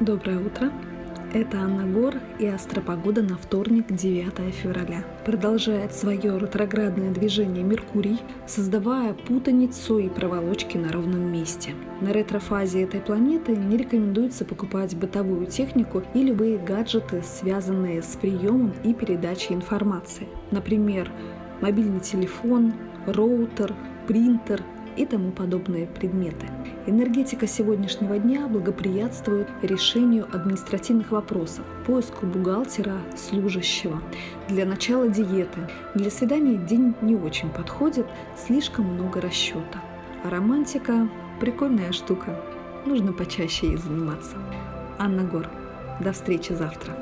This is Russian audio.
Доброе утро. Это Анна Гор и астропогода на вторник, 9 февраля. Продолжает свое ретроградное движение Меркурий, создавая путаницу и проволочки на ровном месте. На ретрофазе этой планеты не рекомендуется покупать бытовую технику и любые гаджеты, связанные с приемом и передачей информации. Например, мобильный телефон, роутер, принтер и тому подобные предметы. Энергетика сегодняшнего дня благоприятствует решению административных вопросов, поиску бухгалтера, служащего. Для начала диеты. Для свидания день не очень подходит, слишком много расчета. А романтика – прикольная штука. Нужно почаще ей заниматься. Анна Гор. До встречи завтра.